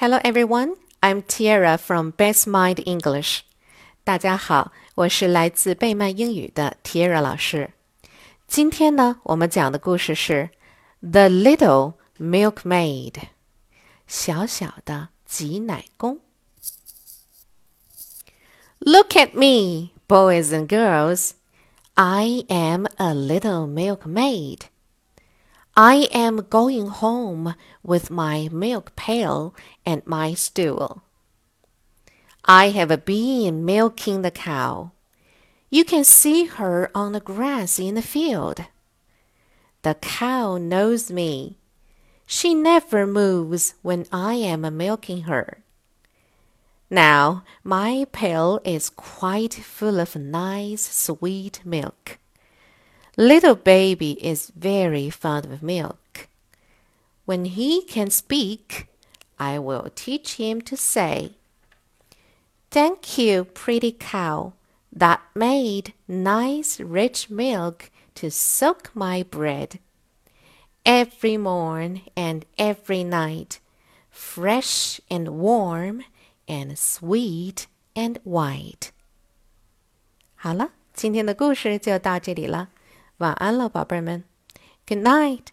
Hello everyone, I'm Tiara from Best Mind English. 大家好，我是来自贝曼英语的 Tiara 老师。今天呢，我们讲的故事是《The Little Milkmaid》，小小的挤奶工。Look at me, boys and girls. I am a little milkmaid. I am going home with my milk pail and my stool. I have been milking the cow. You can see her on the grass in the field. The cow knows me. She never moves when I am milking her. Now, my pail is quite full of nice sweet milk. Little baby is very fond of milk. When he can speak, I will teach him to say, Thank you, pretty cow, that made nice rich milk to soak my bread. Every morn and every night, fresh and warm and sweet and white. 好了，今天的故事就到这里了。 晚安了，宝贝儿们，Good night。